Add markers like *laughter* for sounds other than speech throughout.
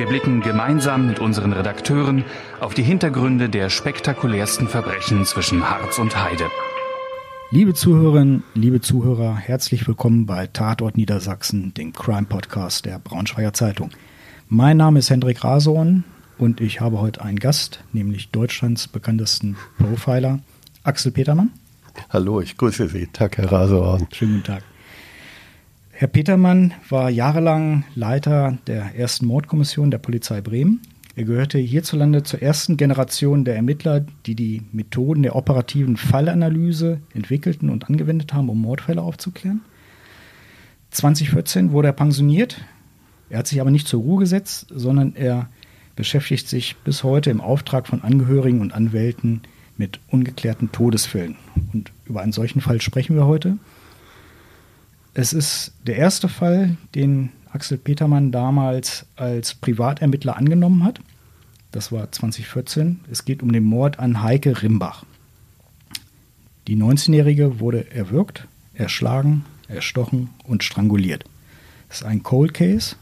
Wir blicken gemeinsam mit unseren Redakteuren auf die Hintergründe der spektakulärsten Verbrechen zwischen Harz und Heide. Liebe Zuhörerinnen, liebe Zuhörer, herzlich willkommen bei Tatort Niedersachsen, dem Crime-Podcast der Braunschweiger Zeitung. Mein Name ist Hendrik Rasorn und ich habe heute einen Gast, nämlich Deutschlands bekanntesten Profiler, Axel Petermann. Hallo, ich grüße Sie. Tag, Herr Rasorn. Schönen guten Tag. Herr Petermann war jahrelang Leiter der ersten Mordkommission der Polizei Bremen. Er gehörte hierzulande zur ersten Generation der Ermittler, die die Methoden der operativen Fallanalyse entwickelten und angewendet haben, um Mordfälle aufzuklären. 2014 wurde er pensioniert. Er hat sich aber nicht zur Ruhe gesetzt, sondern er beschäftigt sich bis heute im Auftrag von Angehörigen und Anwälten mit ungeklärten Todesfällen. Und über einen solchen Fall sprechen wir heute. Es ist der erste Fall, den Axel Petermann damals als Privatermittler angenommen hat. Das war 2014. Es geht um den Mord an Heike Rimbach. Die 19-Jährige wurde erwürgt, erschlagen, erstochen und stranguliert. Es ist ein Cold Case.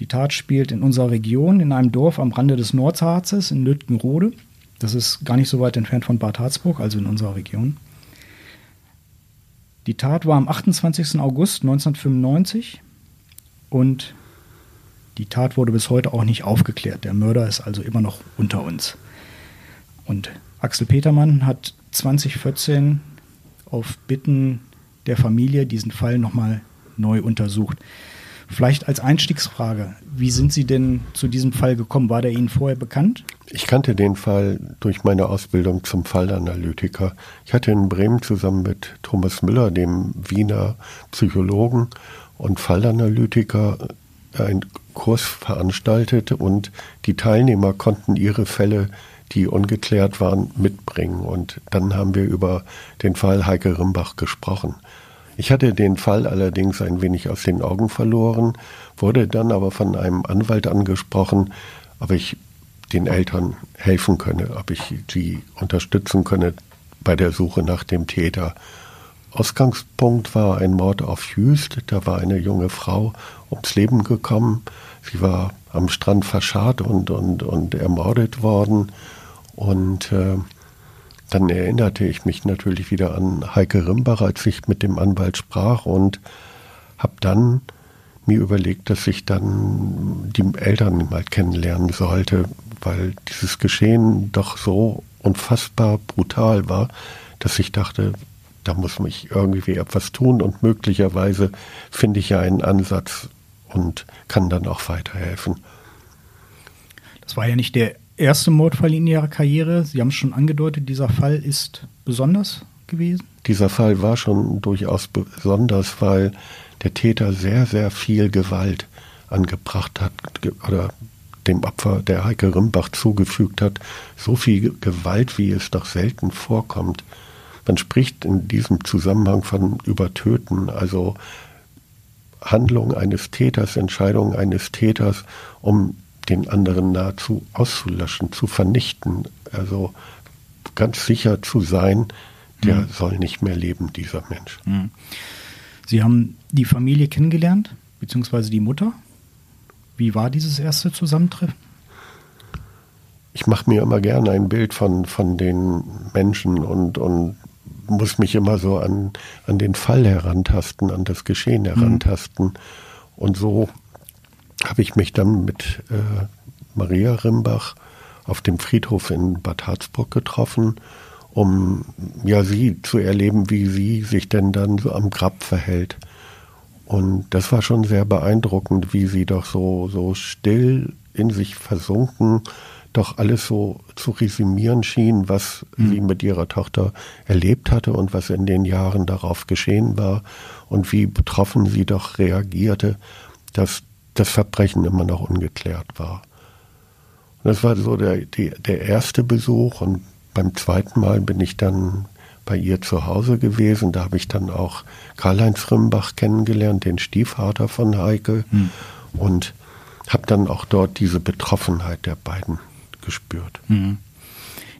Die Tat spielt in unserer Region in einem Dorf am Rande des Nordharzes in Lütgenrode. Das ist gar nicht so weit entfernt von Bad Harzburg, also in unserer Region. Die Tat war am 28. August 1995 und die Tat wurde bis heute auch nicht aufgeklärt. Der Mörder ist also immer noch unter uns. Und Axel Petermann hat 2014 auf Bitten der Familie diesen Fall nochmal neu untersucht. Vielleicht als Einstiegsfrage, wie sind Sie denn zu diesem Fall gekommen? War der Ihnen vorher bekannt? Ich kannte den Fall durch meine Ausbildung zum Fallanalytiker. Ich hatte in Bremen zusammen mit Thomas Müller, dem Wiener Psychologen und Fallanalytiker, einen Kurs veranstaltet und die Teilnehmer konnten ihre Fälle, die ungeklärt waren, mitbringen. Und dann haben wir über den Fall Heike Rimbach gesprochen. Ich hatte den Fall allerdings ein wenig aus den Augen verloren, wurde dann aber von einem Anwalt angesprochen, ob ich den Eltern helfen könne, ob ich sie unterstützen könne bei der Suche nach dem Täter. Ausgangspunkt war ein Mord auf Jüst. Da war eine junge Frau ums Leben gekommen. Sie war am Strand verscharrt und, und, und ermordet worden. Und äh, dann erinnerte ich mich natürlich wieder an Heike Rimbach, als ich mit dem Anwalt sprach und habe dann mir überlegt, dass ich dann die Eltern mal kennenlernen sollte, weil dieses Geschehen doch so unfassbar brutal war, dass ich dachte, da muss mich irgendwie etwas tun und möglicherweise finde ich ja einen Ansatz und kann dann auch weiterhelfen. Das war ja nicht der erste Mordfall in Ihrer Karriere. Sie haben es schon angedeutet, dieser Fall ist besonders gewesen? Dieser Fall war schon durchaus besonders, weil der Täter sehr, sehr viel Gewalt angebracht hat oder dem Opfer der Heike Rimbach zugefügt hat. So viel Gewalt, wie es doch selten vorkommt. Man spricht in diesem Zusammenhang von Übertöten, also Handlung eines Täters, Entscheidung eines Täters, um den anderen nahezu auszulöschen, zu vernichten. Also ganz sicher zu sein, der mhm. soll nicht mehr leben, dieser Mensch. Mhm. Sie haben die Familie kennengelernt, beziehungsweise die Mutter. Wie war dieses erste Zusammentreffen? Ich mache mir immer gerne ein Bild von, von den Menschen und, und muss mich immer so an, an den Fall herantasten, an das Geschehen mhm. herantasten. Mhm. Und so habe ich mich dann mit äh, Maria Rimbach auf dem Friedhof in Bad Harzburg getroffen, um ja sie zu erleben, wie sie sich denn dann so am Grab verhält. Und das war schon sehr beeindruckend, wie sie doch so, so still in sich versunken, doch alles so zu resümieren schien, was mhm. sie mit ihrer Tochter erlebt hatte und was in den Jahren darauf geschehen war und wie betroffen sie doch reagierte, dass das Verbrechen immer noch ungeklärt war. Das war so der, die, der erste Besuch und beim zweiten Mal bin ich dann bei ihr zu Hause gewesen. Da habe ich dann auch Karl-Heinz Rimbach kennengelernt, den Stiefvater von Heike. Hm. Und habe dann auch dort diese Betroffenheit der beiden gespürt. Hm.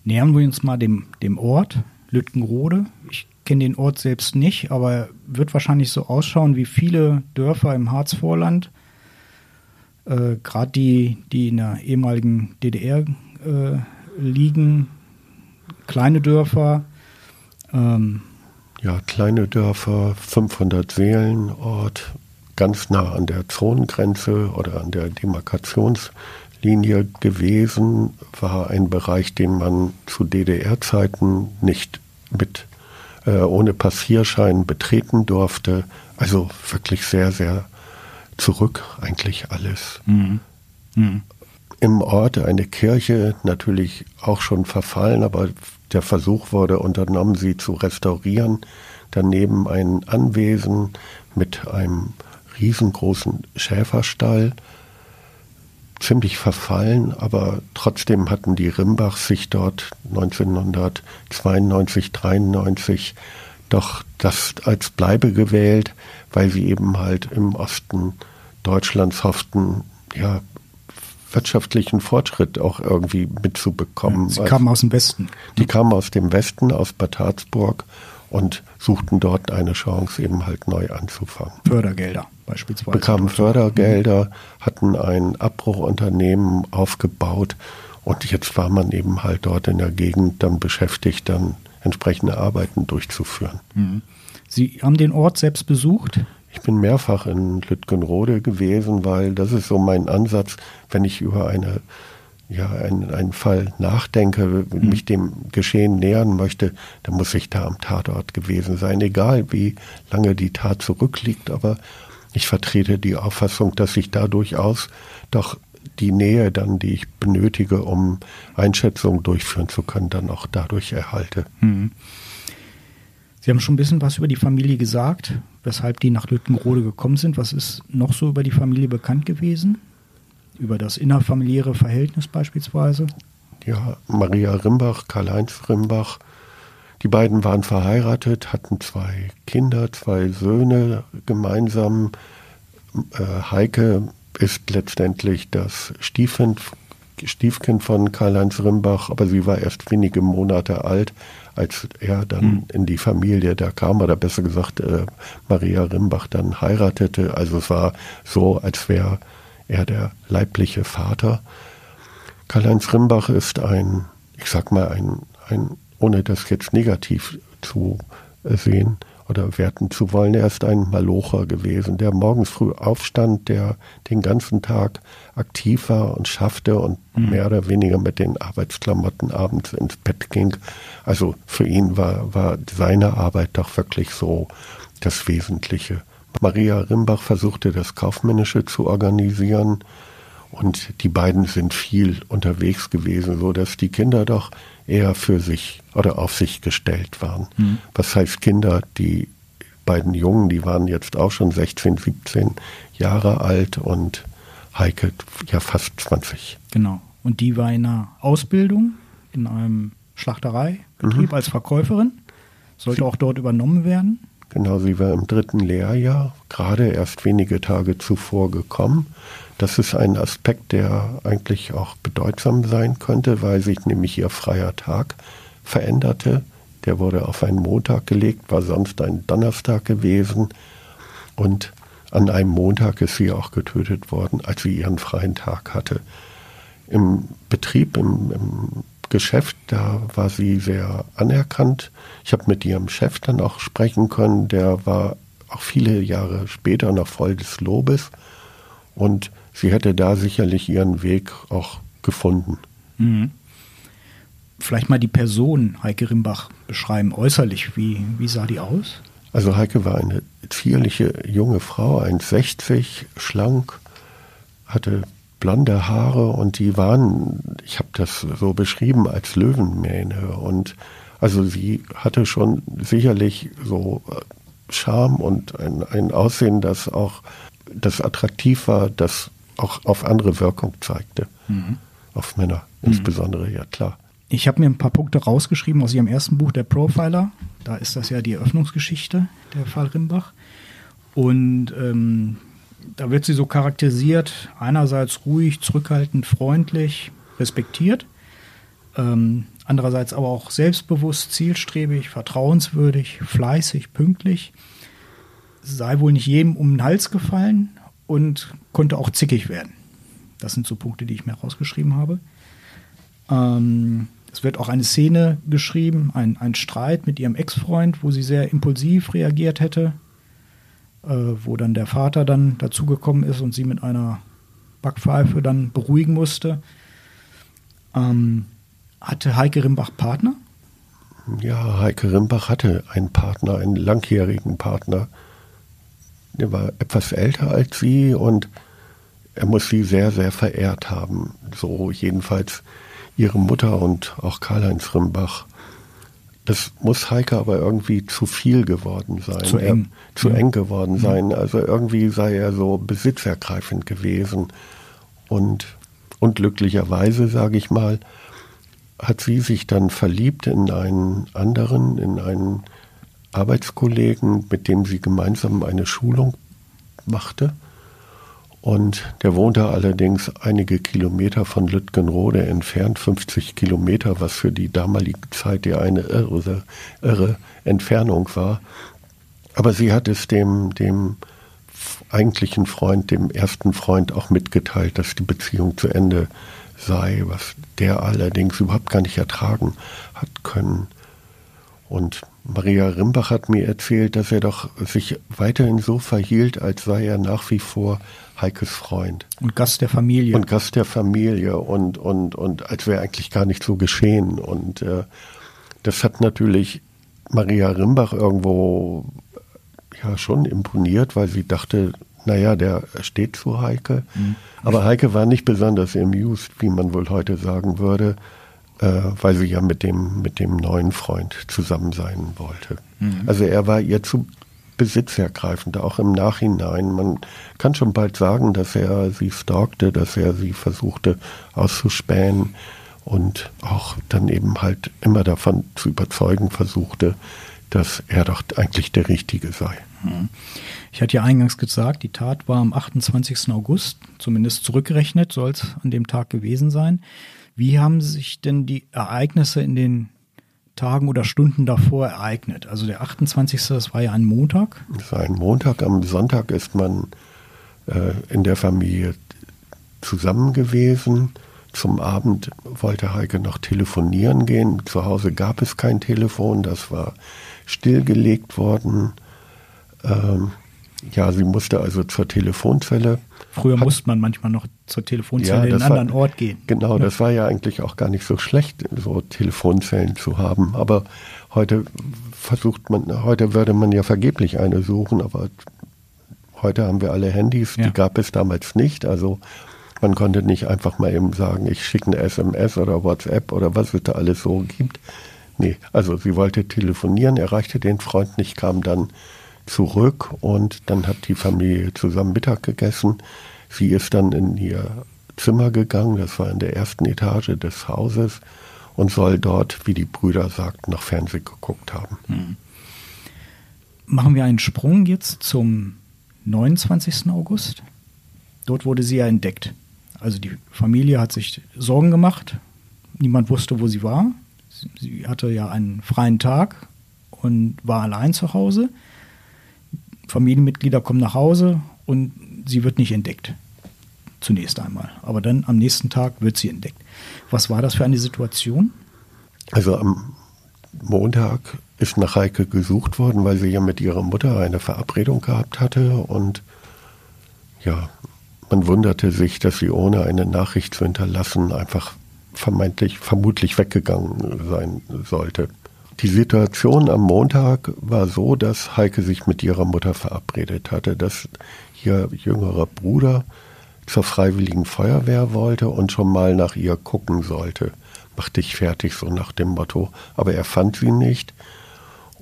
Nähern wir uns mal dem, dem Ort Lütgenrode. Ich kenne den Ort selbst nicht, aber wird wahrscheinlich so ausschauen wie viele Dörfer im Harzvorland. Äh, Gerade die, die in der ehemaligen DDR äh, liegen, kleine Dörfer, ähm, ja, kleine Dörfer, 500 Seelen, Ort, ganz nah an der Zonengrenze oder an der Demarkationslinie gewesen, war ein Bereich, den man zu DDR-Zeiten nicht mit äh, ohne Passierschein betreten durfte. Also wirklich sehr, sehr zurück eigentlich alles. Mhm. Mhm. Im Ort eine Kirche, natürlich auch schon verfallen, aber der Versuch wurde unternommen, sie zu restaurieren. Daneben ein Anwesen mit einem riesengroßen Schäferstall, ziemlich verfallen, aber trotzdem hatten die Rimbachs sich dort 1992, 93 doch das als Bleibe gewählt, weil sie eben halt im Osten Deutschlands hofften, ja, wirtschaftlichen Fortschritt auch irgendwie mitzubekommen. Sie kamen aus dem Westen. Die kamen aus dem Westen, aus Bad Harzburg und suchten dort eine Chance, eben halt neu anzufangen. Fördergelder beispielsweise. Bekamen Fördergelder, hatten ein Abbruchunternehmen aufgebaut und jetzt war man eben halt dort in der Gegend dann beschäftigt, dann entsprechende Arbeiten durchzuführen. Mhm. Sie haben den Ort selbst besucht? Ich bin mehrfach in Lütgenrode gewesen, weil das ist so mein Ansatz, wenn ich über eine, ja, einen, einen Fall nachdenke, mhm. mich dem Geschehen nähern möchte, dann muss ich da am Tatort gewesen sein, egal wie lange die Tat zurückliegt. Aber ich vertrete die Auffassung, dass ich da durchaus doch die Nähe dann, die ich benötige, um Einschätzungen durchführen zu können, dann auch dadurch erhalte. Mhm. Sie haben schon ein bisschen was über die Familie gesagt, weshalb die nach Lüttenrode gekommen sind. Was ist noch so über die Familie bekannt gewesen? Über das innerfamiliäre Verhältnis beispielsweise? Ja, Maria Rimbach, Karl-Heinz Rimbach. Die beiden waren verheiratet, hatten zwei Kinder, zwei Söhne gemeinsam. Äh, Heike ist letztendlich das Stiefkind, Stiefkind von Karl-Heinz Rimbach, aber sie war erst wenige Monate alt, als er dann mhm. in die Familie da kam, oder besser gesagt, äh, Maria Rimbach dann heiratete. Also es war so, als wäre er der leibliche Vater. Karl-Heinz Rimbach ist ein, ich sag mal, ein, ein, ohne das jetzt negativ zu sehen, oder werten zu wollen. Er ist ein Malocher gewesen, der morgens früh aufstand, der den ganzen Tag aktiv war und schaffte und mhm. mehr oder weniger mit den Arbeitsklamotten abends ins Bett ging. Also für ihn war, war seine Arbeit doch wirklich so das Wesentliche. Maria Rimbach versuchte das Kaufmännische zu organisieren und die beiden sind viel unterwegs gewesen, so dass die Kinder doch eher für sich oder auf sich gestellt waren. Mhm. Was heißt Kinder, die beiden Jungen, die waren jetzt auch schon 16, 17 Jahre alt und Heike ja fast 20. Genau. Und die war in einer Ausbildung in einem Schlachtereibetrieb mhm. als Verkäuferin. Sollte sie, auch dort übernommen werden. Genau, sie war im dritten Lehrjahr, gerade erst wenige Tage zuvor gekommen. Das ist ein Aspekt, der eigentlich auch bedeutsam sein könnte, weil sich nämlich ihr freier Tag veränderte. Der wurde auf einen Montag gelegt, war sonst ein Donnerstag gewesen. Und an einem Montag ist sie auch getötet worden, als sie ihren freien Tag hatte. Im Betrieb, im, im Geschäft, da war sie sehr anerkannt. Ich habe mit ihrem Chef dann auch sprechen können, der war auch viele Jahre später noch voll des Lobes. Und sie hätte da sicherlich ihren Weg auch gefunden. Mhm. Vielleicht mal die Person Heike Rimbach beschreiben, äußerlich. Wie, wie sah die aus? Also Heike war eine zierliche junge Frau, 1,60, schlank, hatte blonde Haare und die waren, ich habe das so beschrieben, als Löwenmähne. Und also sie hatte schon sicherlich so äh, Charme und ein, ein Aussehen, das auch das attraktiv war, das auch auf andere Wirkung zeigte. Mhm. auf Männer mhm. insbesondere, ja klar. Ich habe mir ein paar Punkte rausgeschrieben aus Ihrem ersten Buch, der Profiler. Da ist das ja die Eröffnungsgeschichte, der Fall Rimbach. Und ähm, da wird sie so charakterisiert, einerseits ruhig, zurückhaltend, freundlich, respektiert, ähm, andererseits aber auch selbstbewusst, zielstrebig, vertrauenswürdig, fleißig, pünktlich, sei wohl nicht jedem um den Hals gefallen und konnte auch zickig werden. Das sind so Punkte, die ich mir rausgeschrieben habe. Ähm, es wird auch eine Szene geschrieben, ein, ein Streit mit ihrem Ex-Freund, wo sie sehr impulsiv reagiert hätte, äh, wo dann der Vater dann dazugekommen ist und sie mit einer Backpfeife dann beruhigen musste. Ähm, hatte Heike Rimbach Partner? Ja, Heike Rimbach hatte einen Partner, einen langjährigen Partner. Der war etwas älter als sie und er muss sie sehr, sehr verehrt haben. So jedenfalls ihre Mutter und auch Karl-Heinz Rimbach. Das muss Heike aber irgendwie zu viel geworden sein. Zu eng. Er, zu ja. eng geworden ja. sein. Also irgendwie sei er so besitzergreifend gewesen. Und unglücklicherweise, sage ich mal, hat sie sich dann verliebt in einen anderen, in einen Arbeitskollegen, mit dem sie gemeinsam eine Schulung machte. Und der wohnte allerdings einige Kilometer von Lütgenrode entfernt, 50 Kilometer, was für die damalige Zeit ja eine irre, irre Entfernung war. Aber sie hat es dem, dem eigentlichen Freund, dem ersten Freund auch mitgeteilt, dass die Beziehung zu Ende sei, was der allerdings überhaupt gar nicht ertragen hat können. Und Maria Rimbach hat mir erzählt, dass er doch sich weiterhin so verhielt, als sei er nach wie vor Heikes Freund. Und Gast der Familie. Und Gast der Familie und, und, und als wäre eigentlich gar nicht so geschehen. Und äh, das hat natürlich Maria Rimbach irgendwo ja schon imponiert, weil sie dachte, naja, der steht zu Heike. Mhm. Aber Heike war nicht besonders amused, wie man wohl heute sagen würde, weil sie ja mit dem, mit dem neuen Freund zusammen sein wollte. Mhm. Also er war ihr zu besitzergreifend, auch im Nachhinein. Man kann schon bald sagen, dass er sie stalkte, dass er sie versuchte auszuspähen und auch dann eben halt immer davon zu überzeugen versuchte, dass er doch eigentlich der Richtige sei. Mhm. Ich hatte ja eingangs gesagt, die Tat war am 28. August, zumindest zurückgerechnet soll es an dem Tag gewesen sein. Wie haben sich denn die Ereignisse in den Tagen oder Stunden davor ereignet? Also der 28. das war ja ein Montag. Das war ein Montag. Am Sonntag ist man äh, in der Familie zusammen gewesen. Zum Abend wollte Heike noch telefonieren gehen. Zu Hause gab es kein Telefon, das war stillgelegt worden. Ähm, ja, sie musste also zur Telefonzelle. Früher hat, musste man manchmal noch zur Telefonzelle ja, in einen anderen Ort gehen. Genau, ja. das war ja eigentlich auch gar nicht so schlecht, so Telefonzellen zu haben. Aber heute versucht man, heute würde man ja vergeblich eine suchen, aber heute haben wir alle Handys, ja. die gab es damals nicht. Also man konnte nicht einfach mal eben sagen, ich schicke eine SMS oder WhatsApp oder was es da alles so gibt. Nee, also sie wollte telefonieren, erreichte den Freund nicht, kam dann zurück und dann hat die Familie zusammen Mittag gegessen. Sie ist dann in ihr Zimmer gegangen, das war in der ersten Etage des Hauses und soll dort, wie die Brüder sagten, noch Fernsehen geguckt haben. Hm. Machen wir einen Sprung jetzt zum 29. August. Dort wurde sie ja entdeckt. Also die Familie hat sich Sorgen gemacht. Niemand wusste, wo sie war. Sie hatte ja einen freien Tag und war allein zu Hause. Familienmitglieder kommen nach Hause und sie wird nicht entdeckt. Zunächst einmal. Aber dann am nächsten Tag wird sie entdeckt. Was war das für eine Situation? Also am Montag ist nach Heike gesucht worden, weil sie ja mit ihrer Mutter eine Verabredung gehabt hatte und ja, man wunderte sich, dass sie ohne eine Nachricht zu hinterlassen einfach vermeintlich, vermutlich weggegangen sein sollte. Die Situation am Montag war so, dass Heike sich mit ihrer Mutter verabredet hatte, dass ihr jüngerer Bruder zur Freiwilligen Feuerwehr wollte und schon mal nach ihr gucken sollte. Mach dich fertig, so nach dem Motto. Aber er fand sie nicht.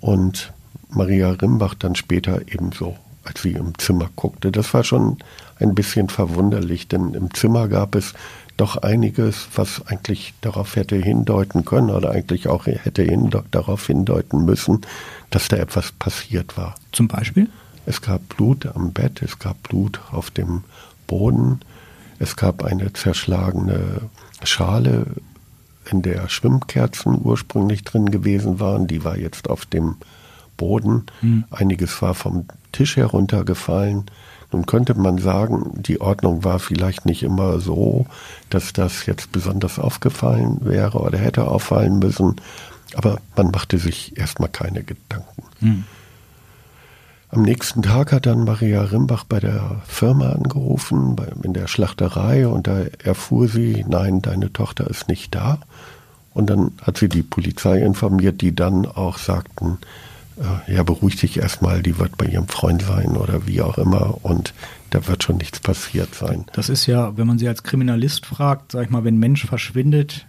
Und Maria Rimbach dann später ebenso, als sie im Zimmer guckte. Das war schon ein bisschen verwunderlich, denn im Zimmer gab es doch einiges, was eigentlich darauf hätte hindeuten können oder eigentlich auch hätte hin, darauf hindeuten müssen, dass da etwas passiert war. Zum Beispiel? Es gab Blut am Bett, es gab Blut auf dem Boden, es gab eine zerschlagene Schale, in der Schwimmkerzen ursprünglich drin gewesen waren. Die war jetzt auf dem Boden. Mhm. Einiges war vom Tisch heruntergefallen. Nun könnte man sagen, die Ordnung war vielleicht nicht immer so, dass das jetzt besonders aufgefallen wäre oder hätte auffallen müssen. Aber man machte sich erstmal keine Gedanken. Mhm. Am nächsten Tag hat dann Maria Rimbach bei der Firma angerufen, in der Schlachterei, und da erfuhr sie, nein, deine Tochter ist nicht da. Und dann hat sie die Polizei informiert, die dann auch sagten, ja, beruhig dich erstmal, die wird bei ihrem Freund sein oder wie auch immer und da wird schon nichts passiert sein. Das ist ja, wenn man sie als Kriminalist fragt, sag ich mal, wenn ein Mensch verschwindet,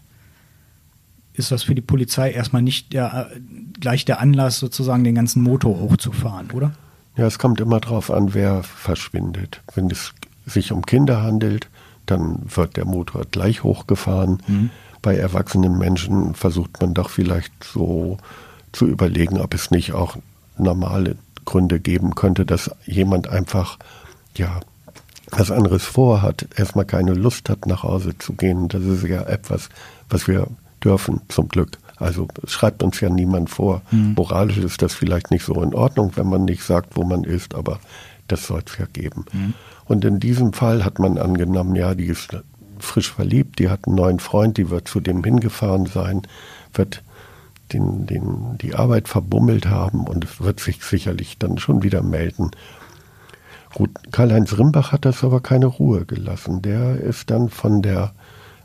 ist das für die Polizei erstmal nicht der, äh, gleich der Anlass, sozusagen den ganzen Motor hochzufahren, oder? Ja, es kommt immer darauf an, wer verschwindet. Wenn es sich um Kinder handelt, dann wird der Motor gleich hochgefahren. Mhm. Bei erwachsenen Menschen versucht man doch vielleicht so zu überlegen, ob es nicht auch normale Gründe geben könnte, dass jemand einfach, ja, was anderes vorhat, erstmal keine Lust hat, nach Hause zu gehen. Das ist ja etwas, was wir dürfen, zum Glück. Also schreibt uns ja niemand vor. Mhm. Moralisch ist das vielleicht nicht so in Ordnung, wenn man nicht sagt, wo man ist, aber das soll es ja geben. Mhm. Und in diesem Fall hat man angenommen, ja, die ist frisch verliebt, die hat einen neuen Freund, die wird zu dem hingefahren sein, wird den, den, die Arbeit verbummelt haben und wird sich sicherlich dann schon wieder melden. Karl-Heinz Rimbach hat das aber keine Ruhe gelassen. Der ist dann von der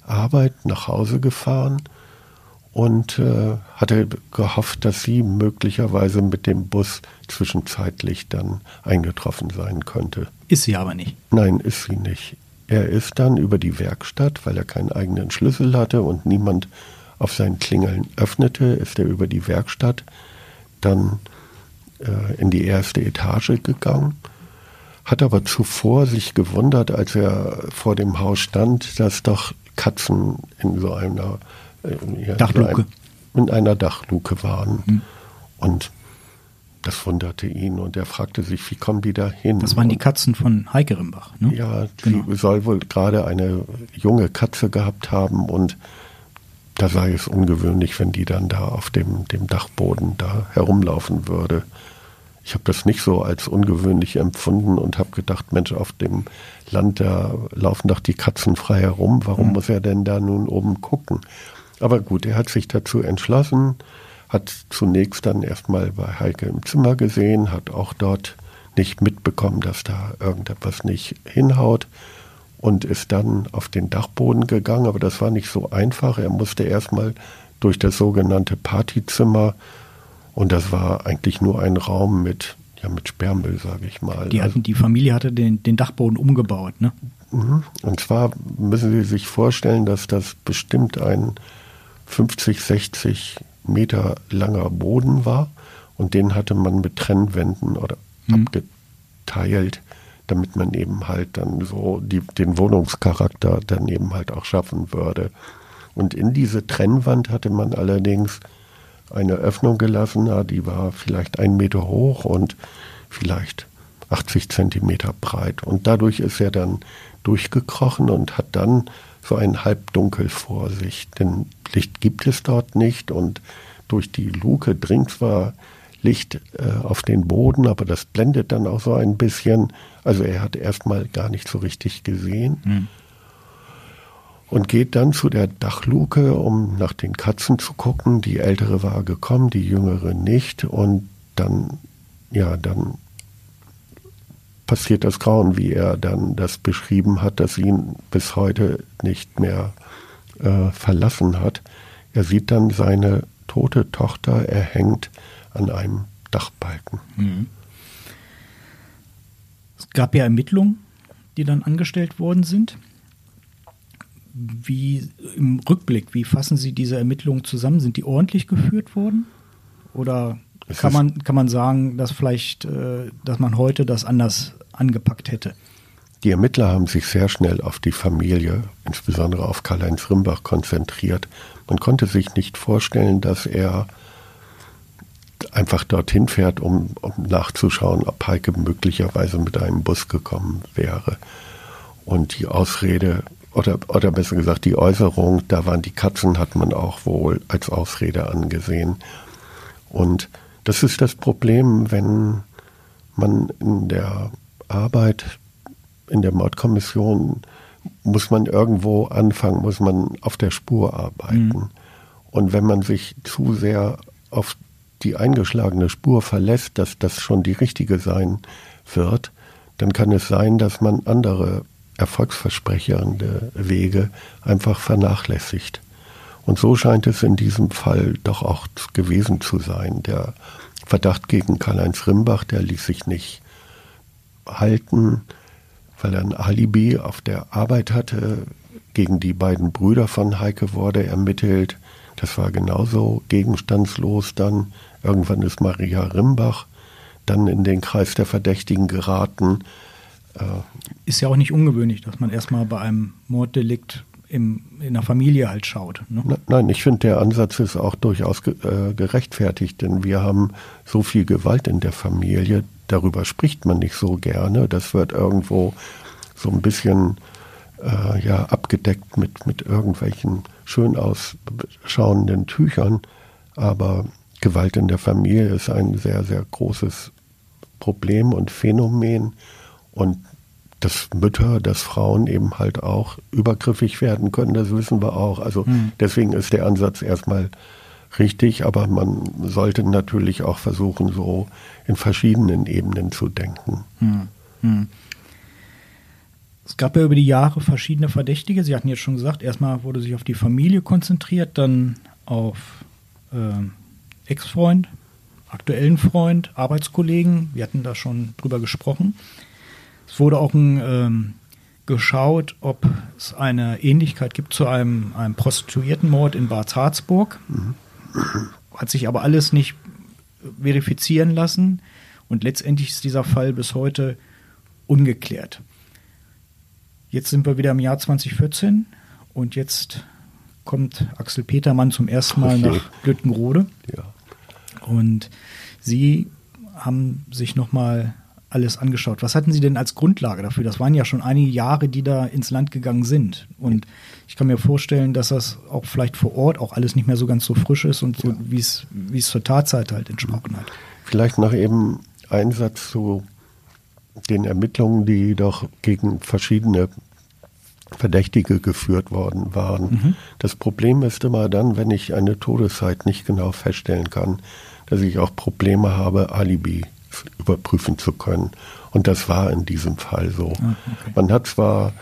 Arbeit nach Hause gefahren und äh, hatte gehofft, dass sie möglicherweise mit dem Bus zwischenzeitlich dann eingetroffen sein könnte. Ist sie aber nicht. Nein, ist sie nicht. Er ist dann über die Werkstatt, weil er keinen eigenen Schlüssel hatte und niemand auf sein Klingeln öffnete, ist er über die Werkstatt dann äh, in die erste Etage gegangen, hat aber zuvor sich gewundert, als er vor dem Haus stand, dass doch Katzen in so einer äh, Dachluke. in einer Dachluke waren. Mhm. Und das wunderte ihn und er fragte sich, wie kommen die da hin? Das waren die Katzen von Heike Rimbach, ne? Ja, die genau. soll wohl gerade eine junge Katze gehabt haben und da sei es ungewöhnlich, wenn die dann da auf dem, dem Dachboden da herumlaufen würde. Ich habe das nicht so als ungewöhnlich empfunden und habe gedacht, Mensch, auf dem Land, da laufen doch die Katzen frei herum. Warum mhm. muss er denn da nun oben gucken? Aber gut, er hat sich dazu entschlossen, hat zunächst dann erstmal bei Heike im Zimmer gesehen, hat auch dort nicht mitbekommen, dass da irgendetwas nicht hinhaut und ist dann auf den Dachboden gegangen, aber das war nicht so einfach. Er musste erstmal durch das sogenannte Partyzimmer und das war eigentlich nur ein Raum mit ja mit Sperrmüll, sage ich mal. Die, hatten, die Familie hatte den, den Dachboden umgebaut, ne? Mhm. Und zwar müssen Sie sich vorstellen, dass das bestimmt ein 50, 60 Meter langer Boden war und den hatte man mit Trennwänden oder mhm. abgeteilt, damit man eben halt dann so die, den Wohnungscharakter dann eben halt auch schaffen würde. Und in diese Trennwand hatte man allerdings eine Öffnung gelassen, die war vielleicht ein Meter hoch und vielleicht 80 Zentimeter breit. Und dadurch ist er dann durchgekrochen und hat dann so ein Halbdunkel vor sich. Denn Licht gibt es dort nicht und durch die Luke dringt zwar Licht äh, auf den Boden, aber das blendet dann auch so ein bisschen. Also er hat erstmal gar nicht so richtig gesehen. Mhm. Und geht dann zu der Dachluke, um nach den Katzen zu gucken. Die ältere war gekommen, die jüngere nicht. Und dann, ja, dann passiert das Grauen, wie er dann das beschrieben hat, das ihn bis heute nicht mehr äh, verlassen hat. Er sieht dann seine tote Tochter erhängt an einem Dachbalken. Mhm. Es gab ja Ermittlungen, die dann angestellt worden sind. Wie im Rückblick, wie fassen Sie diese Ermittlungen zusammen? Sind die ordentlich geführt worden? Oder kann man, kann man sagen, dass vielleicht, äh, dass man heute das anders angepackt hätte? Die Ermittler haben sich sehr schnell auf die Familie, insbesondere auf Karl-Heinz Rimbach, konzentriert. Man konnte sich nicht vorstellen, dass er einfach dorthin fährt, um, um nachzuschauen, ob Heike möglicherweise mit einem Bus gekommen wäre. Und die Ausrede, oder, oder besser gesagt die Äußerung, da waren die Katzen, hat man auch wohl als Ausrede angesehen. Und das ist das Problem, wenn man in der Arbeit, in der Mordkommission, muss man irgendwo anfangen, muss man auf der Spur arbeiten. Mhm. Und wenn man sich zu sehr auf die eingeschlagene Spur verlässt, dass das schon die richtige sein wird, dann kann es sein, dass man andere erfolgsversprechende Wege einfach vernachlässigt. Und so scheint es in diesem Fall doch auch gewesen zu sein. Der Verdacht gegen Karl-Heinz Rimbach, der ließ sich nicht halten, weil er ein Alibi auf der Arbeit hatte. Gegen die beiden Brüder von Heike wurde ermittelt. Das war genauso gegenstandslos dann. Irgendwann ist Maria Rimbach dann in den Kreis der Verdächtigen geraten. Äh, ist ja auch nicht ungewöhnlich, dass man erstmal bei einem Morddelikt im, in der Familie halt schaut. Ne? Nein, ich finde, der Ansatz ist auch durchaus ge äh, gerechtfertigt, denn wir haben so viel Gewalt in der Familie, darüber spricht man nicht so gerne. Das wird irgendwo so ein bisschen äh, ja, abgedeckt mit, mit irgendwelchen schön ausschauenden Tüchern, aber Gewalt in der Familie ist ein sehr, sehr großes Problem und Phänomen und dass Mütter, dass Frauen eben halt auch übergriffig werden können, das wissen wir auch. Also mhm. deswegen ist der Ansatz erstmal richtig, aber man sollte natürlich auch versuchen, so in verschiedenen Ebenen zu denken. Mhm. Mhm. Es gab ja über die Jahre verschiedene Verdächtige. Sie hatten jetzt schon gesagt, erstmal wurde sich auf die Familie konzentriert, dann auf äh, Ex-Freund, aktuellen Freund, Arbeitskollegen. Wir hatten da schon drüber gesprochen. Es wurde auch ein, ähm, geschaut, ob es eine Ähnlichkeit gibt zu einem, einem Prostituiertenmord in Bad Harzburg. Mhm. Hat sich aber alles nicht verifizieren lassen und letztendlich ist dieser Fall bis heute ungeklärt. Jetzt sind wir wieder im Jahr 2014 und jetzt kommt Axel Petermann zum ersten Mal okay. nach Lüttenrode. Ja. Und Sie haben sich nochmal alles angeschaut. Was hatten Sie denn als Grundlage dafür? Das waren ja schon einige Jahre, die da ins Land gegangen sind. Und ich kann mir vorstellen, dass das auch vielleicht vor Ort auch alles nicht mehr so ganz so frisch ist und so, ja. wie es wie es zur Tatzeit halt entsprochen hat. Vielleicht noch eben ein Satz zu den Ermittlungen, die doch gegen verschiedene Verdächtige geführt worden waren. Mhm. Das Problem ist immer dann, wenn ich eine Todeszeit nicht genau feststellen kann, dass ich auch Probleme habe, Alibi überprüfen zu können. Und das war in diesem Fall so. Ah, okay. Man hat zwar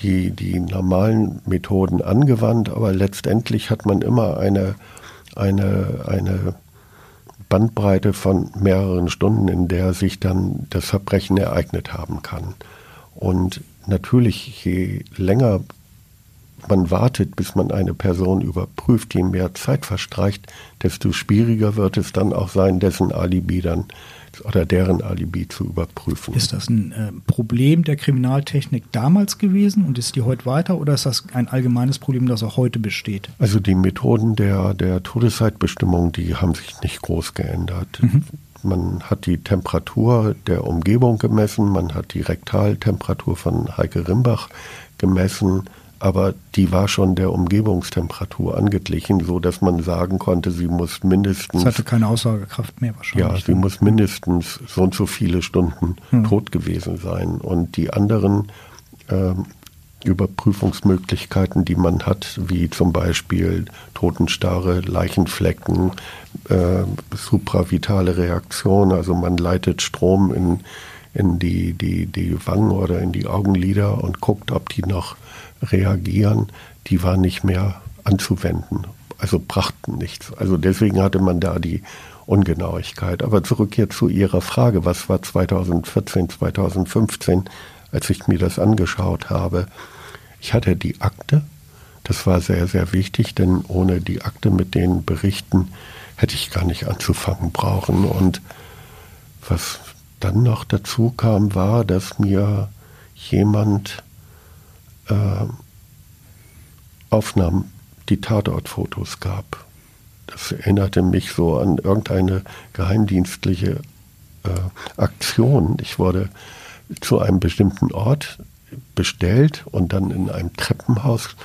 die, die normalen Methoden angewandt, aber letztendlich hat man immer eine, eine, eine Bandbreite von mehreren Stunden, in der sich dann das Verbrechen ereignet haben kann. Und natürlich, je länger man wartet, bis man eine Person überprüft, je mehr Zeit verstreicht, desto schwieriger wird es dann auch sein, dessen Alibi dann oder deren Alibi zu überprüfen. Ist das ein äh, Problem der Kriminaltechnik damals gewesen und ist die heute weiter oder ist das ein allgemeines Problem, das auch heute besteht? Also die Methoden der, der Todeszeitbestimmung, die haben sich nicht groß geändert. Mhm. Man hat die Temperatur der Umgebung gemessen, man hat die Rektaltemperatur von Heike Rimbach gemessen, aber die war schon der Umgebungstemperatur angeglichen, so dass man sagen konnte, sie muss mindestens. Es hatte keine Aussagekraft mehr wahrscheinlich. Ja, sie muss mindestens so und so viele Stunden hm. tot gewesen sein. Und die anderen äh, Überprüfungsmöglichkeiten, die man hat, wie zum Beispiel Totenstarre, Leichenflecken, äh, supravitale Reaktion, also man leitet Strom in, in die, die, die Wangen oder in die Augenlider und guckt, ob die noch reagieren, die war nicht mehr anzuwenden. Also brachten nichts. Also deswegen hatte man da die Ungenauigkeit. Aber zurück jetzt zu Ihrer Frage, was war 2014, 2015, als ich mir das angeschaut habe. Ich hatte die Akte, das war sehr, sehr wichtig, denn ohne die Akte mit den Berichten hätte ich gar nicht anzufangen brauchen. Und was dann noch dazu kam, war, dass mir jemand äh, Aufnahmen, die Tatortfotos gab. Das erinnerte mich so an irgendeine geheimdienstliche äh, Aktion. Ich wurde zu einem bestimmten Ort bestellt und dann in einem Treppenhaus,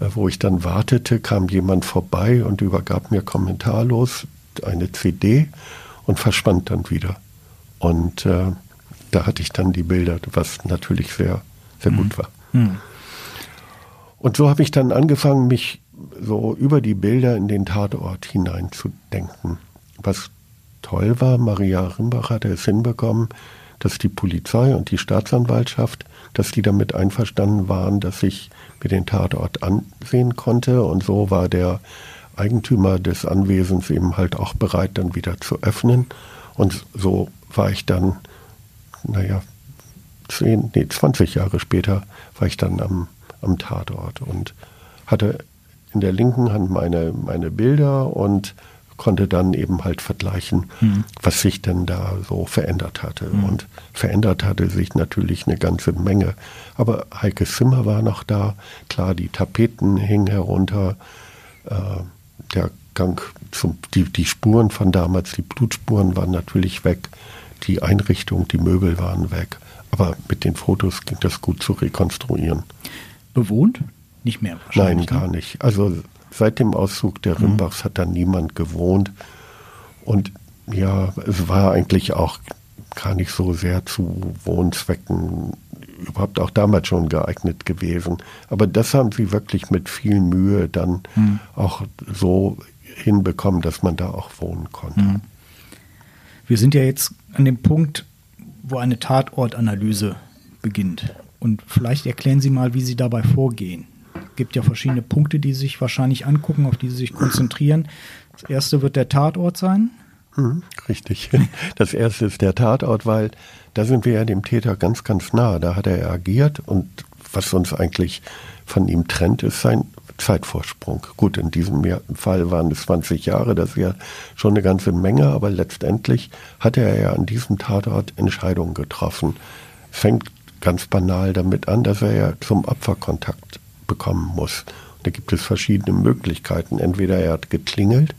äh, wo ich dann wartete, kam jemand vorbei und übergab mir kommentarlos eine CD und verschwand dann wieder. Und äh, da hatte ich dann die Bilder, was natürlich sehr, sehr mhm. gut war. Mhm. Und so habe ich dann angefangen, mich so über die Bilder in den Tatort hineinzudenken. Was toll war, Maria Rimbach hatte es hinbekommen, dass die Polizei und die Staatsanwaltschaft, dass die damit einverstanden waren, dass ich mir den Tatort ansehen konnte. Und so war der Eigentümer des Anwesens eben halt auch bereit, dann wieder zu öffnen. Und so war ich dann, naja, zehn, nee, 20 Jahre später war ich dann am, am Tatort und hatte in der linken Hand meine, meine Bilder und konnte dann eben halt vergleichen, mhm. was sich denn da so verändert hatte. Mhm. Und verändert hatte sich natürlich eine ganze Menge. Aber Heike Zimmer war noch da, klar, die Tapeten hingen herunter, äh, der Gang zum, die, die Spuren von damals, die Blutspuren waren natürlich weg, die Einrichtung, die Möbel waren weg. Aber mit den Fotos ging das gut zu rekonstruieren. Bewohnt? Nicht mehr wahrscheinlich. Nein, gar ne? nicht. Also seit dem Auszug der mhm. Rimbachs hat da niemand gewohnt. Und ja, es war eigentlich auch gar nicht so sehr zu Wohnzwecken überhaupt auch damals schon geeignet gewesen. Aber das haben sie wirklich mit viel Mühe dann mhm. auch so hinbekommen, dass man da auch wohnen konnte. Mhm. Wir sind ja jetzt an dem Punkt, wo eine Tatortanalyse beginnt. Und vielleicht erklären Sie mal, wie Sie dabei vorgehen gibt ja verschiedene Punkte, die Sie sich wahrscheinlich angucken, auf die Sie sich konzentrieren. Das erste wird der Tatort sein. Mhm, richtig. *laughs* Das erste ist der Tatort, weil da sind wir ja dem Täter ganz, ganz nah. Da hat er agiert und was uns eigentlich von ihm trennt, ist sein Zeitvorsprung. Gut, in diesem Fall waren es 20 Jahre, das ist ja schon eine ganze Menge, aber letztendlich hat er ja an diesem Tatort Entscheidungen getroffen. Fängt ganz banal damit an, dass er ja zum Opferkontakt bekommen muss. Da gibt es verschiedene Möglichkeiten. Entweder er hat geklingelt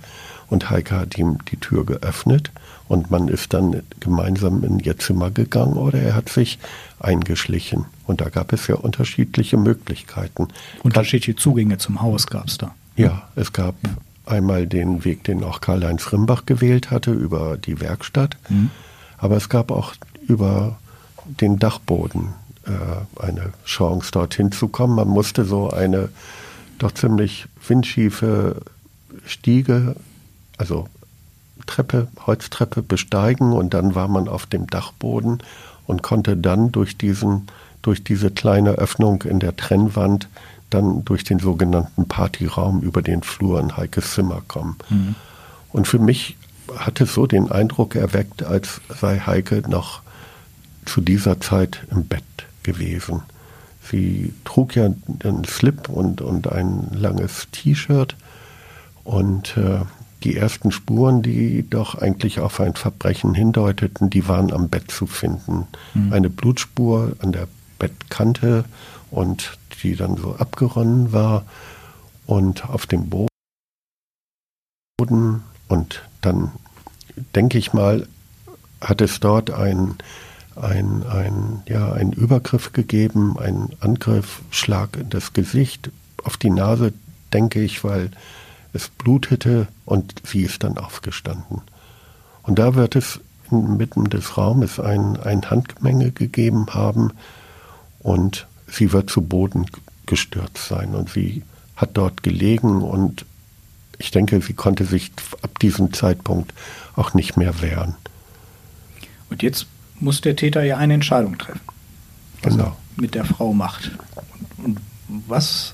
und Heike hat ihm die Tür geöffnet und man ist dann gemeinsam in ihr Zimmer gegangen oder er hat sich eingeschlichen. Und da gab es ja unterschiedliche Möglichkeiten. Unterschiedliche Zugänge zum Haus gab es da. Ja, es gab ja. einmal den Weg, den auch Karl-Heinz Rimbach gewählt hatte, über die Werkstatt. Mhm. Aber es gab auch über den Dachboden eine Chance, dorthin zu kommen. Man musste so eine doch ziemlich windschiefe Stiege, also Treppe, Holztreppe besteigen und dann war man auf dem Dachboden und konnte dann durch diesen, durch diese kleine Öffnung in der Trennwand dann durch den sogenannten Partyraum über den Flur in Heikes Zimmer kommen. Mhm. Und für mich hat es so den Eindruck erweckt, als sei Heike noch zu dieser Zeit im Bett gewesen. Sie trug ja einen Slip und, und ein langes T-Shirt und äh, die ersten Spuren, die doch eigentlich auf ein Verbrechen hindeuteten, die waren am Bett zu finden. Mhm. Eine Blutspur an der Bettkante und die dann so abgeronnen war und auf dem Boden und dann denke ich mal, hat es dort ein ein, ein, ja, ein Übergriff gegeben, ein Angriff, Schlag in das Gesicht, auf die Nase, denke ich, weil es blutete und sie ist dann aufgestanden. Und da wird es inmitten des Raumes ein, ein Handgemenge gegeben haben und sie wird zu Boden gestürzt sein und sie hat dort gelegen und ich denke, sie konnte sich ab diesem Zeitpunkt auch nicht mehr wehren. Und jetzt muss der Täter ja eine Entscheidung treffen, was genau. er mit der Frau macht. Und, und was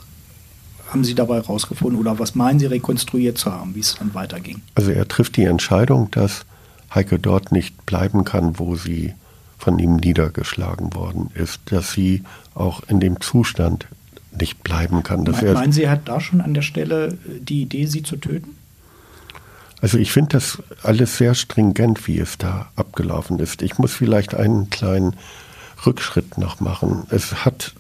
haben Sie dabei rausgefunden oder was meinen Sie rekonstruiert zu haben, wie es dann weiterging? Also er trifft die Entscheidung, dass Heike dort nicht bleiben kann, wo sie von ihm niedergeschlagen worden ist, dass sie auch in dem Zustand nicht bleiben kann. Dass Me meinen Sie, er hat da schon an der Stelle die Idee, sie zu töten? Also ich finde das alles sehr stringent, wie es da abgelaufen ist. Ich muss vielleicht einen kleinen Rückschritt noch machen. Es hat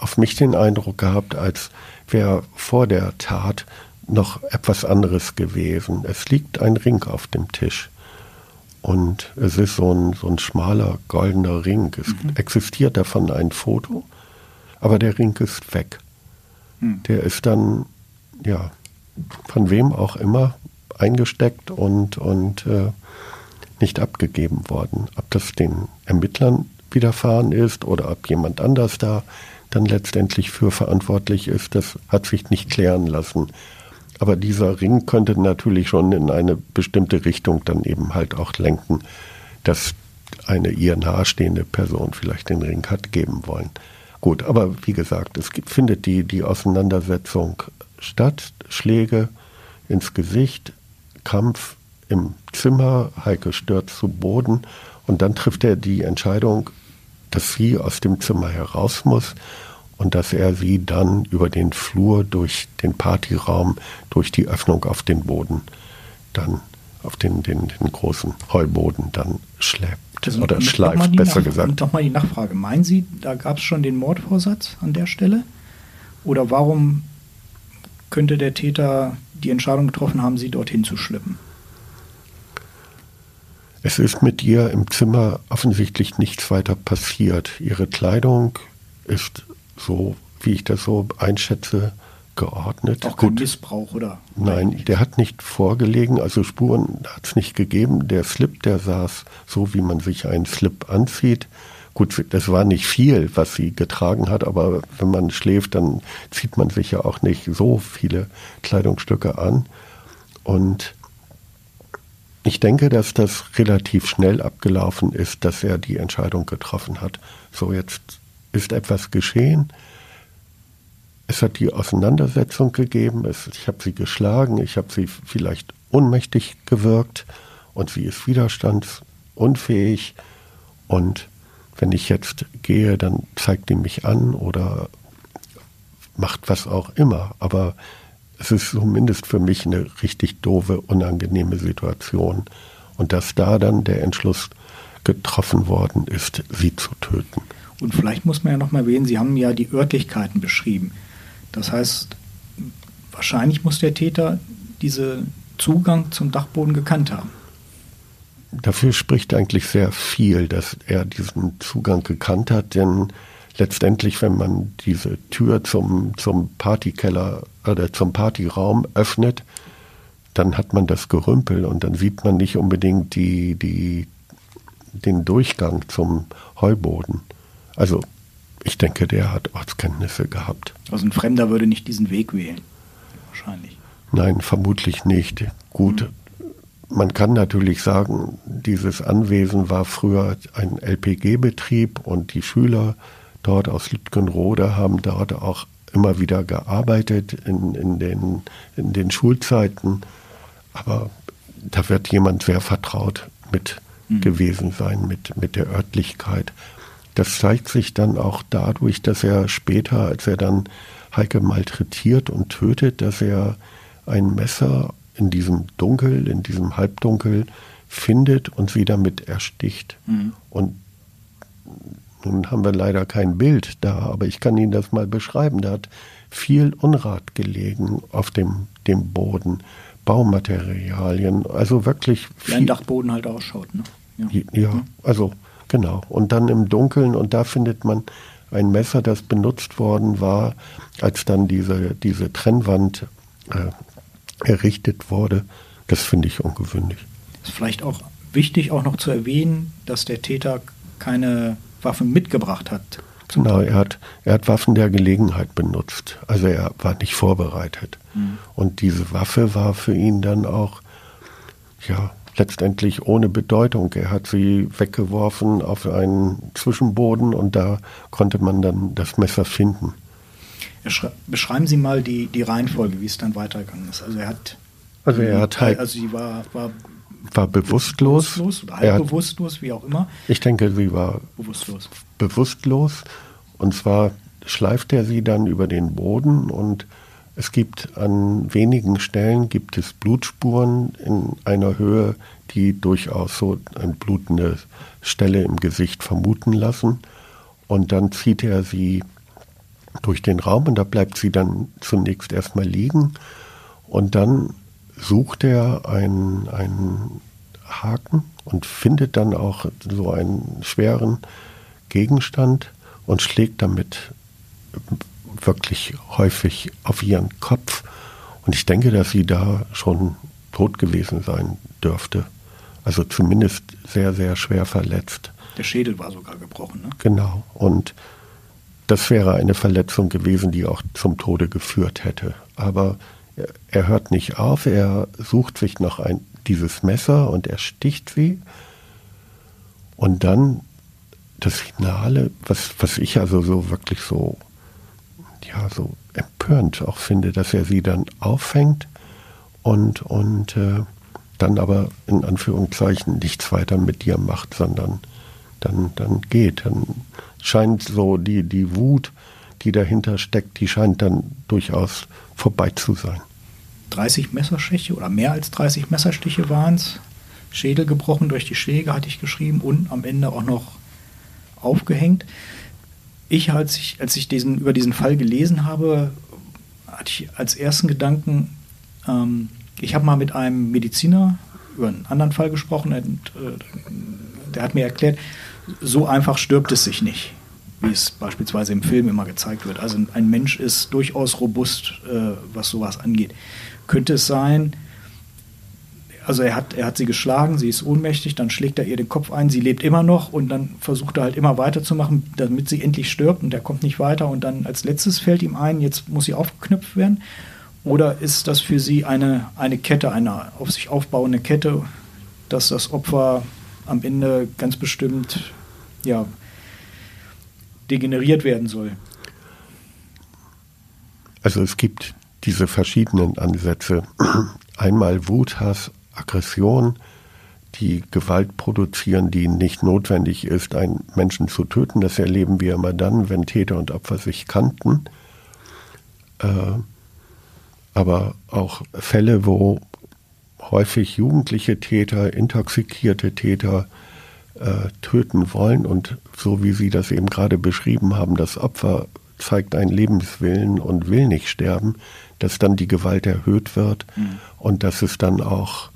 auf mich den Eindruck gehabt, als wäre vor der Tat noch etwas anderes gewesen. Es liegt ein Ring auf dem Tisch. Und es ist so ein, so ein schmaler goldener Ring. Es mhm. existiert davon ein Foto, aber der Ring ist weg. Mhm. Der ist dann, ja, von wem auch immer eingesteckt und, und äh, nicht abgegeben worden. Ob das den Ermittlern widerfahren ist oder ob jemand anders da dann letztendlich für verantwortlich ist, das hat sich nicht klären lassen. Aber dieser Ring könnte natürlich schon in eine bestimmte Richtung dann eben halt auch lenken, dass eine ihr nahestehende Person vielleicht den Ring hat geben wollen. Gut, aber wie gesagt, es gibt, findet die, die Auseinandersetzung statt, Schläge ins Gesicht, Kampf im Zimmer, Heike stürzt zu Boden und dann trifft er die Entscheidung, dass sie aus dem Zimmer heraus muss und dass er sie dann über den Flur durch den Partyraum, durch die Öffnung auf den Boden, dann auf den, den, den großen Heuboden dann schleppt also, oder schleift, besser Nach gesagt. Und nochmal die Nachfrage. Meinen Sie, da gab es schon den Mordvorsatz an der Stelle? Oder warum könnte der Täter die Entscheidung getroffen haben, sie dorthin zu schleppen? Es ist mit ihr im Zimmer offensichtlich nichts weiter passiert. Ihre Kleidung ist so, wie ich das so einschätze, geordnet. Auch kein Gut. Missbrauch, oder? Nein, der hat nicht vorgelegen, also Spuren hat es nicht gegeben. Der Slip, der saß so, wie man sich einen Slip anzieht. Gut, das war nicht viel, was sie getragen hat, aber wenn man schläft, dann zieht man sich ja auch nicht so viele Kleidungsstücke an. Und ich denke, dass das relativ schnell abgelaufen ist, dass er die Entscheidung getroffen hat. So, jetzt ist etwas geschehen. Es hat die Auseinandersetzung gegeben. Es, ich habe sie geschlagen. Ich habe sie vielleicht ohnmächtig gewirkt und sie ist widerstandsunfähig. Und wenn ich jetzt gehe, dann zeigt die mich an oder macht was auch immer. Aber es ist zumindest für mich eine richtig doofe, unangenehme Situation. Und dass da dann der Entschluss getroffen worden ist, sie zu töten. Und vielleicht muss man ja noch mal erwähnen, Sie haben ja die Örtlichkeiten beschrieben. Das heißt, wahrscheinlich muss der Täter diesen Zugang zum Dachboden gekannt haben. Dafür spricht eigentlich sehr viel, dass er diesen Zugang gekannt hat, denn letztendlich, wenn man diese Tür zum, zum Partykeller oder zum Partyraum öffnet, dann hat man das Gerümpel und dann sieht man nicht unbedingt die, die, den Durchgang zum Heuboden. Also ich denke, der hat Ortskenntnisse gehabt. Also ein Fremder würde nicht diesen Weg wählen, wahrscheinlich. Nein, vermutlich nicht. Gut, mhm. Man kann natürlich sagen, dieses Anwesen war früher ein LPG-Betrieb und die Schüler dort aus Lütgenrode haben dort auch immer wieder gearbeitet in, in, den, in den Schulzeiten. Aber da wird jemand sehr vertraut mit mhm. gewesen sein, mit, mit der Örtlichkeit. Das zeigt sich dann auch dadurch, dass er später, als er dann Heike malträtiert und tötet, dass er ein Messer in diesem Dunkel, in diesem Halbdunkel findet und sie damit ersticht. Mhm. Und nun haben wir leider kein Bild da, aber ich kann Ihnen das mal beschreiben. Da hat viel Unrat gelegen auf dem, dem Boden, Baumaterialien, also wirklich. Wie ein Dachboden halt ausschaut, ne? Ja, ja also Genau. Und dann im Dunkeln und da findet man ein Messer, das benutzt worden war, als dann diese, diese Trennwand äh, errichtet wurde. Das finde ich ungewöhnlich. Ist vielleicht auch wichtig, auch noch zu erwähnen, dass der Täter keine Waffen mitgebracht hat. Genau, er hat, er hat Waffen der Gelegenheit benutzt. Also er war nicht vorbereitet. Mhm. Und diese Waffe war für ihn dann auch, ja, letztendlich ohne Bedeutung. Er hat sie weggeworfen auf einen Zwischenboden und da konnte man dann das Messer finden. Beschreiben Sie mal die, die Reihenfolge, wie es dann weitergegangen ist. Also er hat, also er hat halt, also sie war, war, war bewusstlos, bewusstlos oder halb bewusstlos, wie auch immer. Ich denke, sie war bewusstlos. Bewusstlos und zwar schleift er sie dann über den Boden und es gibt an wenigen Stellen gibt es Blutspuren in einer Höhe, die durchaus so eine blutende Stelle im Gesicht vermuten lassen. Und dann zieht er sie durch den Raum und da bleibt sie dann zunächst erstmal liegen. Und dann sucht er einen, einen Haken und findet dann auch so einen schweren Gegenstand und schlägt damit wirklich häufig auf ihren Kopf. Und ich denke, dass sie da schon tot gewesen sein dürfte. Also zumindest sehr, sehr schwer verletzt. Der Schädel war sogar gebrochen, ne? Genau. Und das wäre eine Verletzung gewesen, die auch zum Tode geführt hätte. Aber er hört nicht auf, er sucht sich noch ein, dieses Messer und er sticht sie. Und dann das Finale, was, was ich also so wirklich so, ja, so empörend auch finde, dass er sie dann auffängt und, und äh, dann aber in Anführungszeichen nichts weiter mit dir macht, sondern dann, dann geht. Dann scheint so die, die Wut, die dahinter steckt, die scheint dann durchaus vorbei zu sein. 30 Messerstiche oder mehr als 30 Messerstiche waren es. Schädel gebrochen durch die Schläge, hatte ich geschrieben, und am Ende auch noch aufgehängt. Ich, als ich, als ich diesen, über diesen Fall gelesen habe, hatte ich als ersten Gedanken, ähm, ich habe mal mit einem Mediziner über einen anderen Fall gesprochen und äh, der hat mir erklärt, so einfach stirbt es sich nicht, wie es beispielsweise im Film immer gezeigt wird. Also ein Mensch ist durchaus robust, äh, was sowas angeht. Könnte es sein, also er hat, er hat sie geschlagen, sie ist ohnmächtig, dann schlägt er ihr den Kopf ein, sie lebt immer noch und dann versucht er halt immer weiterzumachen, damit sie endlich stirbt und er kommt nicht weiter und dann als letztes fällt ihm ein, jetzt muss sie aufgeknüpft werden. Oder ist das für sie eine, eine Kette, eine auf sich aufbauende Kette, dass das Opfer am Ende ganz bestimmt ja, degeneriert werden soll? Also es gibt diese verschiedenen Ansätze. Einmal Wut, Hass, Aggression, die Gewalt produzieren, die nicht notwendig ist, einen Menschen zu töten. Das erleben wir immer dann, wenn Täter und Opfer sich kannten. Äh, aber auch Fälle, wo häufig jugendliche Täter, intoxikierte Täter äh, töten wollen und so wie Sie das eben gerade beschrieben haben, das Opfer zeigt einen Lebenswillen und will nicht sterben, dass dann die Gewalt erhöht wird mhm. und dass es dann auch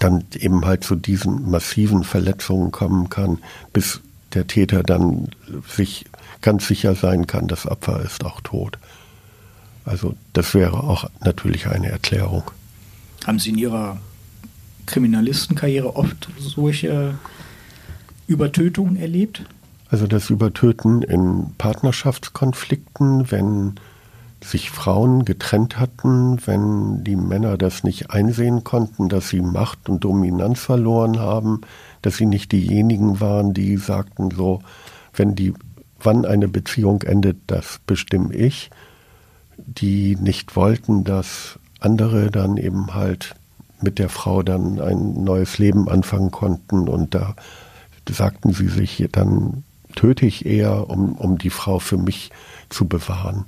dann eben halt zu diesen massiven Verletzungen kommen kann, bis der Täter dann sich ganz sicher sein kann, das Opfer ist auch tot. Also das wäre auch natürlich eine Erklärung. Haben Sie in Ihrer Kriminalistenkarriere oft solche Übertötungen erlebt? Also das Übertöten in Partnerschaftskonflikten, wenn sich Frauen getrennt hatten, wenn die Männer das nicht einsehen konnten, dass sie Macht und Dominanz verloren haben, dass sie nicht diejenigen waren, die sagten so, wenn die, wann eine Beziehung endet, das bestimme ich, die nicht wollten, dass andere dann eben halt mit der Frau dann ein neues Leben anfangen konnten und da sagten sie sich, dann töte ich eher, um, um die Frau für mich zu bewahren.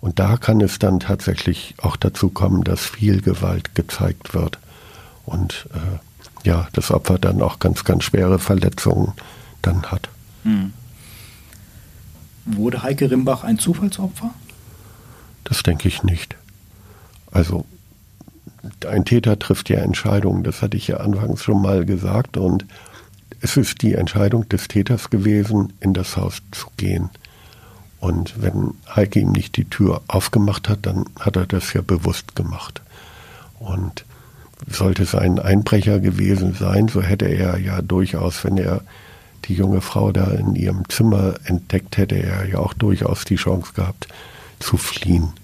Und da kann es dann tatsächlich auch dazu kommen, dass viel Gewalt gezeigt wird und äh, ja, das Opfer dann auch ganz, ganz schwere Verletzungen dann hat. Hm. Wurde Heike Rimbach ein Zufallsopfer? Das denke ich nicht. Also ein Täter trifft ja Entscheidungen, das hatte ich ja anfangs schon mal gesagt und es ist die Entscheidung des Täters gewesen, in das Haus zu gehen. Und wenn Heike ihm nicht die Tür aufgemacht hat, dann hat er das ja bewusst gemacht. Und sollte es ein Einbrecher gewesen sein, so hätte er ja durchaus, wenn er die junge Frau da in ihrem Zimmer entdeckt, hätte er ja auch durchaus die Chance gehabt zu fliehen.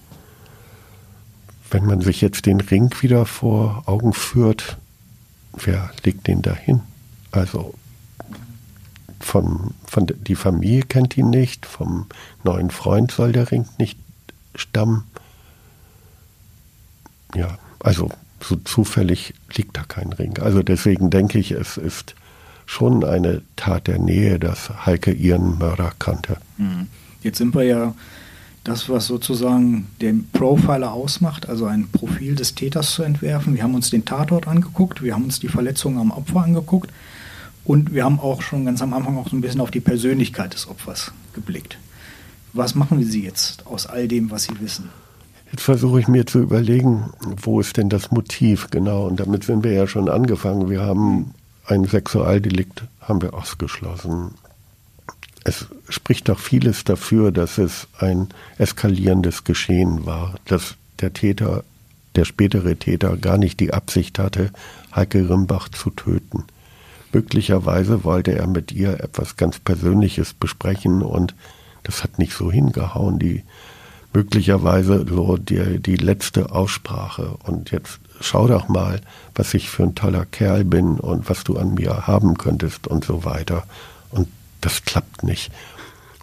Wenn man sich jetzt den Ring wieder vor Augen führt, wer legt den dahin? Also von, von die Familie kennt ihn nicht, vom neuen Freund soll der Ring nicht stammen. Ja, also so zufällig liegt da kein Ring. Also deswegen denke ich, es ist schon eine Tat der Nähe, dass Heike ihren Mörder kannte. Mhm. Jetzt sind wir ja das, was sozusagen den Profiler ausmacht, also ein Profil des Täters zu entwerfen. Wir haben uns den Tatort angeguckt, wir haben uns die Verletzungen am Opfer angeguckt Und wir haben auch schon ganz am Anfang auch so ein bisschen auf die Persönlichkeit des Opfers geblickt. Was machen Sie jetzt aus all dem, was Sie wissen? Jetzt versuche ich mir zu überlegen, wo ist denn das Motiv genau? Und damit sind wir ja schon angefangen. Wir haben ein Sexualdelikt, haben wir ausgeschlossen. Es spricht doch vieles dafür, dass es ein eskalierendes Geschehen war, dass der Täter, der spätere Täter, gar nicht die Absicht hatte, Heike Rimbach zu töten. Möglicherweise wollte er mit ihr etwas ganz Persönliches besprechen und das hat nicht so hingehauen. Die möglicherweise so die, die letzte Aussprache. Und jetzt schau doch mal, was ich für ein toller Kerl bin und was du an mir haben könntest und so weiter. Und das klappt nicht.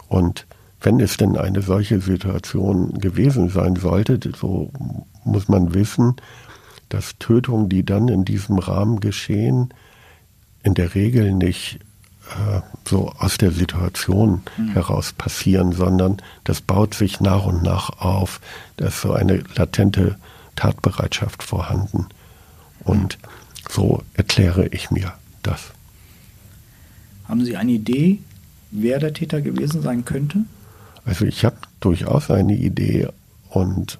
Und wenn es denn eine solche Situation gewesen sein sollte, so muss man wissen, dass Tötungen, die dann in diesem Rahmen geschehen, in der Regel nicht äh, so aus der Situation mhm. heraus passieren, sondern das baut sich nach und nach auf. Da ist so eine latente Tatbereitschaft vorhanden. Und mhm. so erkläre ich mir das. Haben Sie eine Idee, wer der Täter gewesen sein könnte? Also ich habe durchaus eine Idee und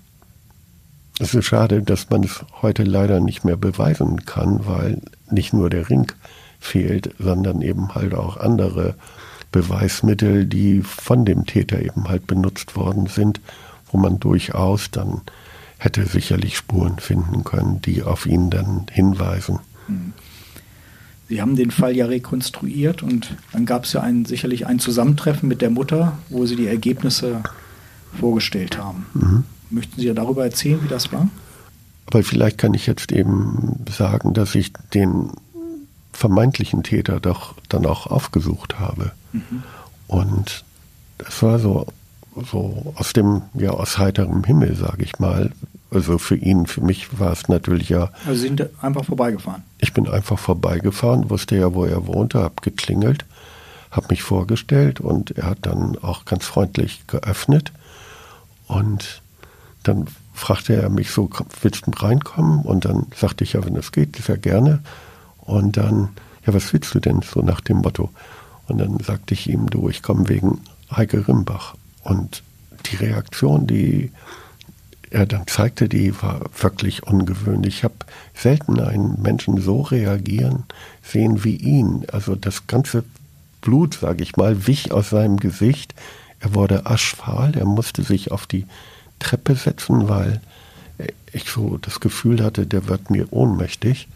es ist schade, dass man es heute leider nicht mehr beweisen kann, weil nicht nur der Ring fehlt, sondern eben halt auch andere Beweismittel, die von dem Täter eben halt benutzt worden sind, wo man durchaus dann hätte sicherlich Spuren finden können, die auf ihn dann hinweisen. Sie haben den Fall ja rekonstruiert und dann gab es ja ein, sicherlich ein Zusammentreffen mit der Mutter, wo Sie die Ergebnisse vorgestellt haben. Mhm. Möchten Sie ja darüber erzählen, wie das war? Aber vielleicht kann ich jetzt eben sagen, dass ich den vermeintlichen Täter doch dann auch aufgesucht habe. Mhm. Und es war so, so aus dem, ja, aus heiterem Himmel, sage ich mal, also für ihn, für mich war es natürlich ja. Also Sie sind einfach vorbeigefahren? Ich bin einfach vorbeigefahren, wusste ja, wo er wohnte, habe geklingelt, habe mich vorgestellt und er hat dann auch ganz freundlich geöffnet. Und dann fragte er mich so, willst du reinkommen? Und dann sagte ich ja, wenn es geht, sehr gerne. Und dann, ja, was willst du denn? So nach dem Motto. Und dann sagte ich ihm, du, ich komme wegen Heike Rimbach. Und die Reaktion, die er dann zeigte, die war wirklich ungewöhnlich. Ich habe selten einen Menschen so reagieren sehen wie ihn. Also das ganze Blut, sage ich mal, wich aus seinem Gesicht. Er wurde aschfahl, er musste sich auf die Treppe setzen, weil ich so das Gefühl hatte, der wird mir ohnmächtig.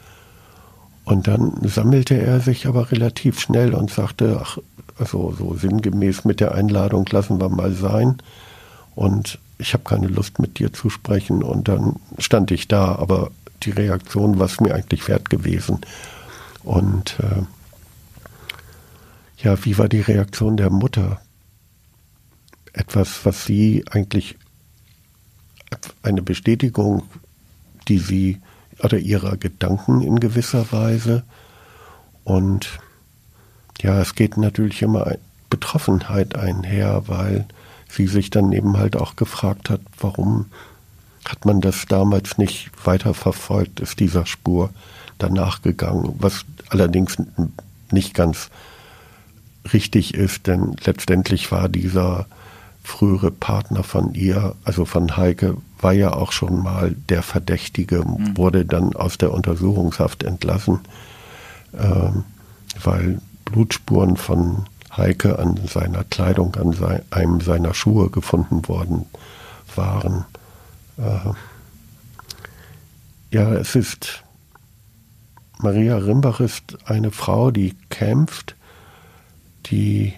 Und dann sammelte er sich aber relativ schnell und sagte, ach, also so sinngemäß mit der Einladung lassen wir mal sein. Und ich habe keine Lust mit dir zu sprechen und dann stand ich da, aber die Reaktion war es mir eigentlich wert gewesen. Und äh, ja, wie war die Reaktion der Mutter? Etwas, was sie eigentlich eine Bestätigung, die sie oder ihrer Gedanken in gewisser Weise. Und ja, es geht natürlich immer Betroffenheit einher, weil sie sich dann eben halt auch gefragt hat, warum hat man das damals nicht weiter verfolgt, ist dieser Spur danach gegangen, was allerdings nicht ganz richtig ist, denn letztendlich war dieser frühere Partner von ihr, also von Heike, war ja auch schon mal der Verdächtige, mhm. wurde dann aus der Untersuchungshaft entlassen, ähm, weil Blutspuren von Heike an seiner Kleidung, an sein, einem seiner Schuhe gefunden worden waren. Äh, ja, es ist, Maria Rimbach ist eine Frau, die kämpft, die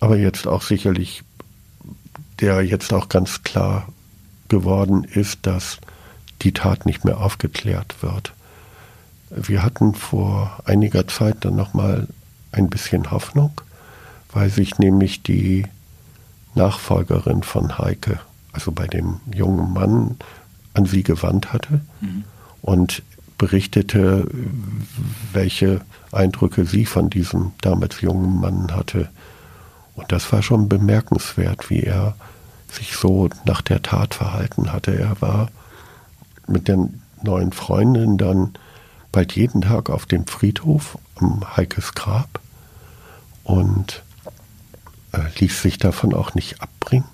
aber jetzt auch sicherlich, der jetzt auch ganz klar geworden ist, dass die Tat nicht mehr aufgeklärt wird. Wir hatten vor einiger Zeit dann nochmal ein bisschen Hoffnung, weil sich nämlich die Nachfolgerin von Heike, also bei dem jungen Mann, an sie gewandt hatte mhm. und berichtete, welche Eindrücke sie von diesem damals jungen Mann hatte. Und das war schon bemerkenswert, wie er sich so nach der Tat verhalten hatte. Er war mit der neuen Freundin dann bald jeden Tag auf dem Friedhof am Heikes Grab und äh, ließ sich davon auch nicht abbringen,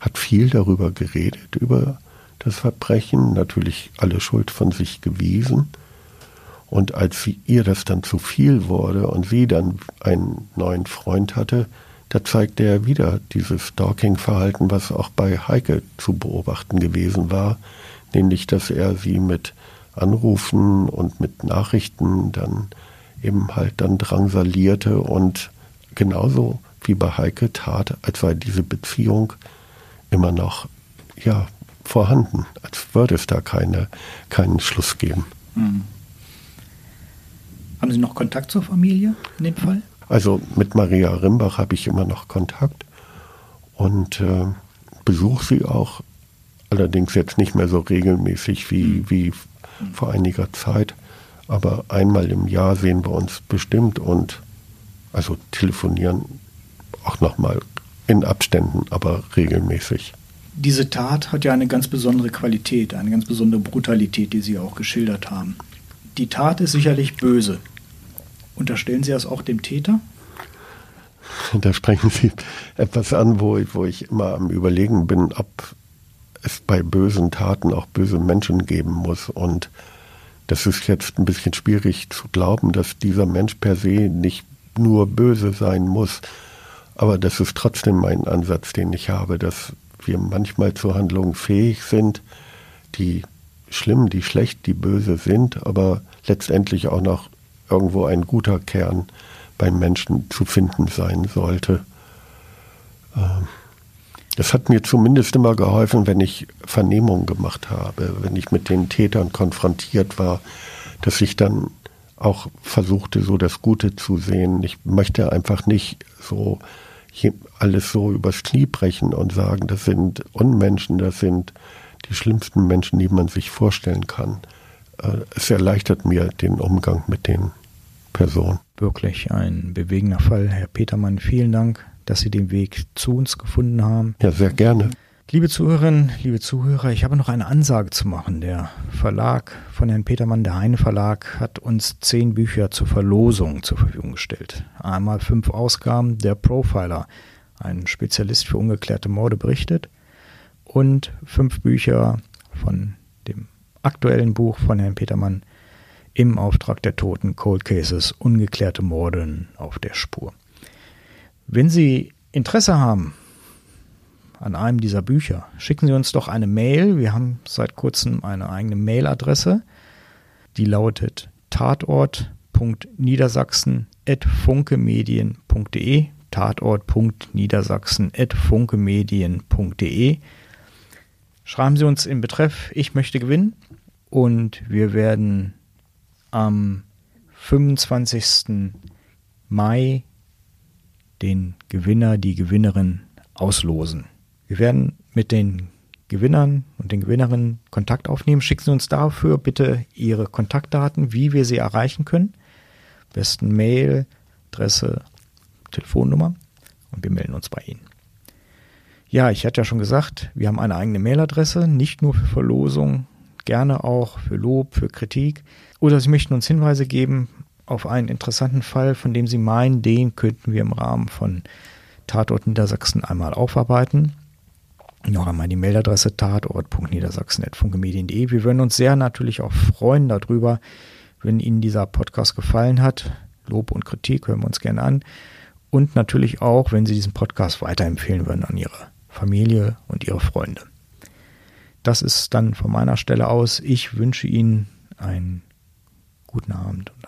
hat viel darüber geredet, über das Verbrechen, natürlich alle Schuld von sich gewiesen. Und als sie, ihr das dann zu viel wurde und sie dann einen neuen Freund hatte, da zeigte er wieder dieses Stalking-Verhalten, was auch bei Heike zu beobachten gewesen war, nämlich dass er sie mit Anrufen und mit Nachrichten dann eben halt dann drangsalierte und genauso wie bei Heike tat, als sei diese Beziehung immer noch ja, vorhanden, als würde es da keine, keinen Schluss geben. Mhm. Haben Sie noch Kontakt zur Familie in dem Fall? Also mit Maria Rimbach habe ich immer noch Kontakt und äh, besuche sie auch, allerdings jetzt nicht mehr so regelmäßig wie, mhm. wie vor einiger Zeit. Aber einmal im Jahr sehen wir uns bestimmt und also telefonieren auch nochmal in Abständen, aber regelmäßig. Diese Tat hat ja eine ganz besondere Qualität, eine ganz besondere Brutalität, die Sie auch geschildert haben. Die Tat ist sicherlich böse. Unterstellen Sie das auch dem Täter? *laughs* Da sprechen Sie etwas an, wo ich, wo ich immer am Überlegen bin, ob es bei bösen Taten auch böse Menschen geben muss. Und das ist jetzt ein bisschen schwierig zu glauben, dass dieser Mensch per se nicht nur böse sein muss. Aber das ist trotzdem mein Ansatz, den ich habe, dass wir manchmal zu Handlungen fähig sind, die schlimm, die schlecht, die böse sind, aber letztendlich auch noch irgendwo ein guter Kern beim Menschen zu finden sein sollte. Ähm, das hat mir zumindest immer geholfen, wenn ich Vernehmungen gemacht habe, wenn ich mit den Tätern konfrontiert war, dass ich dann auch versuchte, so das Gute zu sehen. Ich möchte einfach nicht so alles so übers Knie brechen und sagen, das sind Unmenschen, das sind die schlimmsten Menschen, die man sich vorstellen kann. Äh, es erleichtert mir den Umgang mit den Personen. Wirklich ein bewegender Fall. Herr Petermann, vielen Dank dass Sie den Weg zu uns gefunden haben. Ja, sehr gerne. Liebe Zuhörerinnen, liebe Zuhörer, ich habe noch eine Ansage zu machen. Der Verlag von Herrn Petermann, der Heine Verlag, hat uns zehn Bücher zur Verlosung zur Verfügung gestellt. Einmal fünf Ausgaben der Profiler, ein Spezialist für ungeklärte Morde berichtet, und fünf Bücher von dem aktuellen Buch von Herrn Petermann im Auftrag der Toten Cold Cases Ungeklärte Morden auf der Spur. Wenn Sie Interesse haben an einem dieser Bücher, schicken Sie uns doch eine Mail. Wir haben seit kurzem eine eigene Mailadresse. Die lautet tatort.niedersachsen.funkemedien.de tatort.niedersachsen.funkemedien.de Schreiben Sie uns in Betreff, ich möchte gewinnen und wir werden am 25. Mai den Gewinner, die Gewinnerin auslosen. Wir werden mit den Gewinnern und den Gewinnerinnen Kontakt aufnehmen. Schicken Sie uns dafür bitte Ihre Kontaktdaten, wie wir Sie erreichen können. besten Mail, Adresse, Telefonnummer und wir melden uns bei Ihnen. Ja, ich hatte ja schon gesagt, wir haben eine eigene Mailadresse, nicht nur für Verlosung, gerne auch für Lob, für Kritik. Oder Sie möchten uns Hinweise geben, auf einen interessanten Fall, von dem Sie meinen, den könnten wir im Rahmen von Tatort Niedersachsen einmal aufarbeiten. Noch einmal die Mailadresse tatort.niedersachsen.funkemedien.de. Wir würden uns sehr natürlich auch freuen darüber, wenn Ihnen dieser Podcast gefallen hat. Lob und Kritik hören wir uns gerne an. Und natürlich auch, wenn Sie diesen Podcast weiterempfehlen würden an Ihre Familie und Ihre Freunde. Das ist dann von meiner Stelle aus. Ich wünsche Ihnen einen guten Abend und